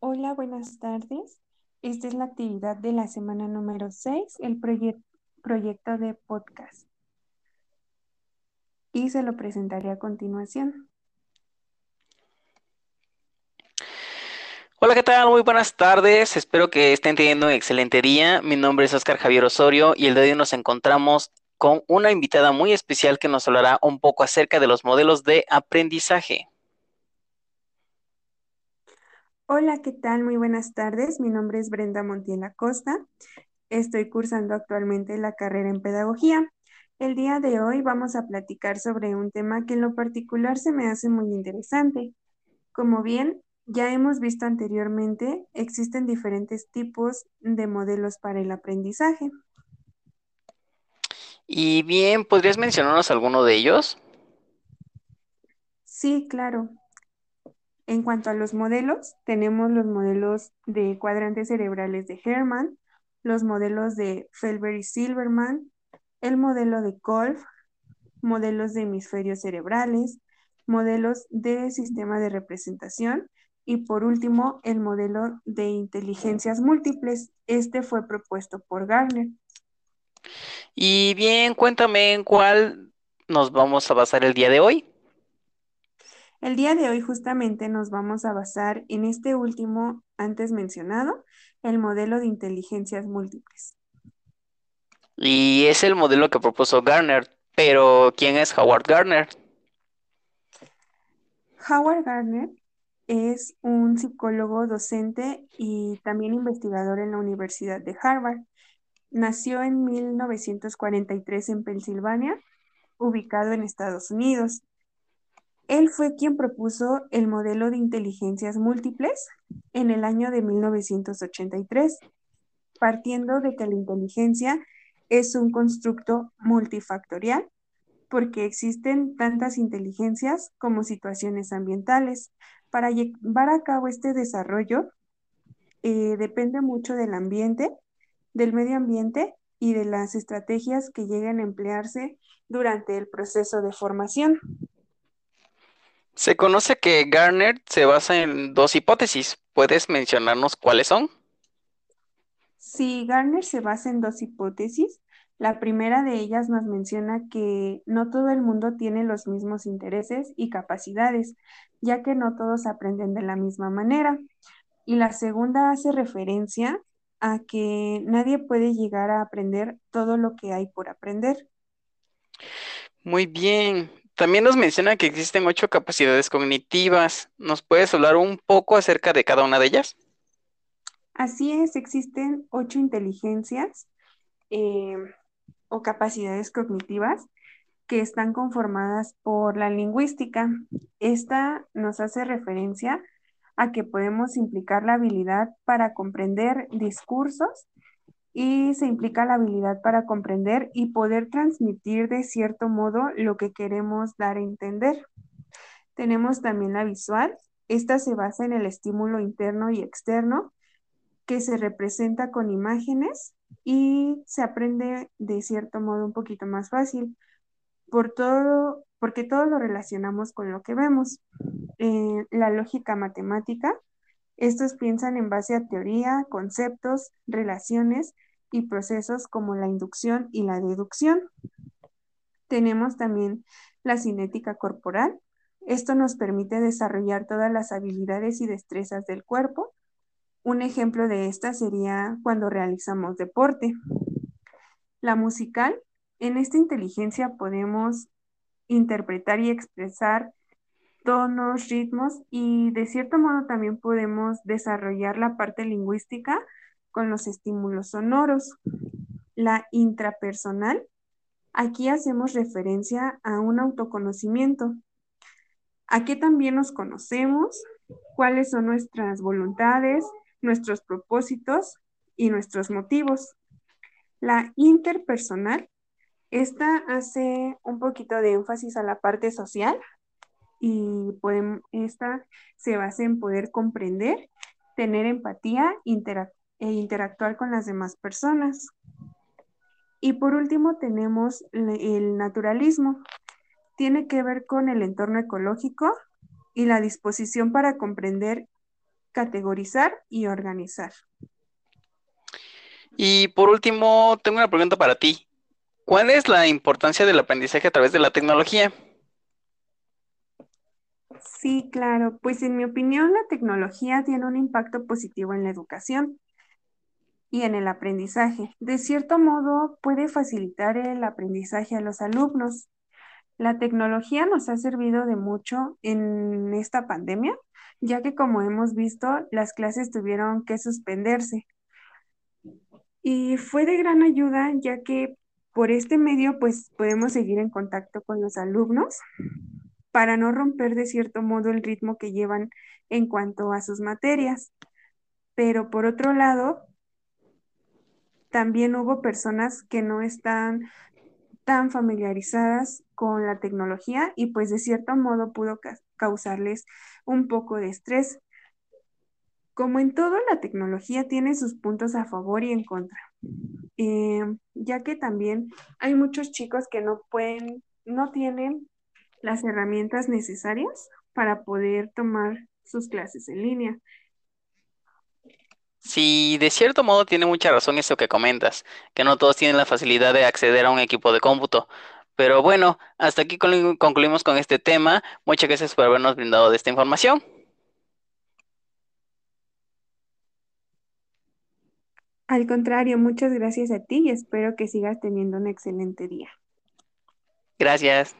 Hola, buenas tardes. Esta es la actividad de la semana número 6, el proyecto de podcast. Y se lo presentaré a continuación. Hola, ¿qué tal? Muy buenas tardes. Espero que estén teniendo un excelente día. Mi nombre es Oscar Javier Osorio y el de hoy nos encontramos con una invitada muy especial que nos hablará un poco acerca de los modelos de aprendizaje. Hola, ¿qué tal? Muy buenas tardes. Mi nombre es Brenda Montiel Acosta. Estoy cursando actualmente la carrera en pedagogía. El día de hoy vamos a platicar sobre un tema que en lo particular se me hace muy interesante. Como bien ya hemos visto anteriormente, existen diferentes tipos de modelos para el aprendizaje. Y bien, ¿podrías mencionarnos alguno de ellos? Sí, claro. En cuanto a los modelos, tenemos los modelos de cuadrantes cerebrales de Herman, los modelos de Felber y Silverman, el modelo de Kolb, modelos de hemisferios cerebrales, modelos de sistema de representación y por último el modelo de inteligencias múltiples. Este fue propuesto por Garner. Y bien, cuéntame en cuál nos vamos a basar el día de hoy. El día de hoy justamente nos vamos a basar en este último antes mencionado, el modelo de inteligencias múltiples. Y es el modelo que propuso Garner, pero ¿quién es Howard Garner? Howard Garner es un psicólogo docente y también investigador en la Universidad de Harvard. Nació en 1943 en Pensilvania, ubicado en Estados Unidos. Él fue quien propuso el modelo de inteligencias múltiples en el año de 1983, partiendo de que la inteligencia es un constructo multifactorial porque existen tantas inteligencias como situaciones ambientales. Para llevar a cabo este desarrollo eh, depende mucho del ambiente, del medio ambiente y de las estrategias que lleguen a emplearse durante el proceso de formación. Se conoce que Garner se basa en dos hipótesis. ¿Puedes mencionarnos cuáles son? Sí, Garner se basa en dos hipótesis. La primera de ellas nos menciona que no todo el mundo tiene los mismos intereses y capacidades, ya que no todos aprenden de la misma manera. Y la segunda hace referencia a que nadie puede llegar a aprender todo lo que hay por aprender. Muy bien. También nos menciona que existen ocho capacidades cognitivas. ¿Nos puedes hablar un poco acerca de cada una de ellas? Así es, existen ocho inteligencias eh, o capacidades cognitivas que están conformadas por la lingüística. Esta nos hace referencia a que podemos implicar la habilidad para comprender discursos y se implica la habilidad para comprender y poder transmitir de cierto modo lo que queremos dar a entender. Tenemos también la visual. Esta se basa en el estímulo interno y externo que se representa con imágenes y se aprende de cierto modo un poquito más fácil por todo, porque todo lo relacionamos con lo que vemos. Eh, la lógica matemática, estos piensan en base a teoría, conceptos, relaciones y procesos como la inducción y la deducción. Tenemos también la cinética corporal. Esto nos permite desarrollar todas las habilidades y destrezas del cuerpo. Un ejemplo de esta sería cuando realizamos deporte. La musical, en esta inteligencia podemos interpretar y expresar tonos, ritmos y de cierto modo también podemos desarrollar la parte lingüística con los estímulos sonoros. La intrapersonal, aquí hacemos referencia a un autoconocimiento. ¿A qué también nos conocemos? ¿Cuáles son nuestras voluntades, nuestros propósitos y nuestros motivos? La interpersonal, esta hace un poquito de énfasis a la parte social y esta se basa en poder comprender, tener empatía, interactuar e interactuar con las demás personas. Y por último tenemos el naturalismo. Tiene que ver con el entorno ecológico y la disposición para comprender categorizar y organizar. Y por último, tengo una pregunta para ti. ¿Cuál es la importancia del aprendizaje a través de la tecnología? Sí, claro. Pues en mi opinión, la tecnología tiene un impacto positivo en la educación y en el aprendizaje. De cierto modo, puede facilitar el aprendizaje a los alumnos. La tecnología nos ha servido de mucho en esta pandemia, ya que como hemos visto, las clases tuvieron que suspenderse. Y fue de gran ayuda, ya que por este medio, pues podemos seguir en contacto con los alumnos para no romper de cierto modo el ritmo que llevan en cuanto a sus materias. Pero por otro lado, también hubo personas que no están tan familiarizadas con la tecnología y pues de cierto modo pudo causarles un poco de estrés. Como en todo, la tecnología tiene sus puntos a favor y en contra, eh, ya que también hay muchos chicos que no pueden, no tienen las herramientas necesarias para poder tomar sus clases en línea. Sí, de cierto modo tiene mucha razón eso que comentas, que no todos tienen la facilidad de acceder a un equipo de cómputo. Pero bueno, hasta aquí concluimos con este tema. Muchas gracias por habernos brindado de esta información. Al contrario, muchas gracias a ti y espero que sigas teniendo un excelente día. Gracias.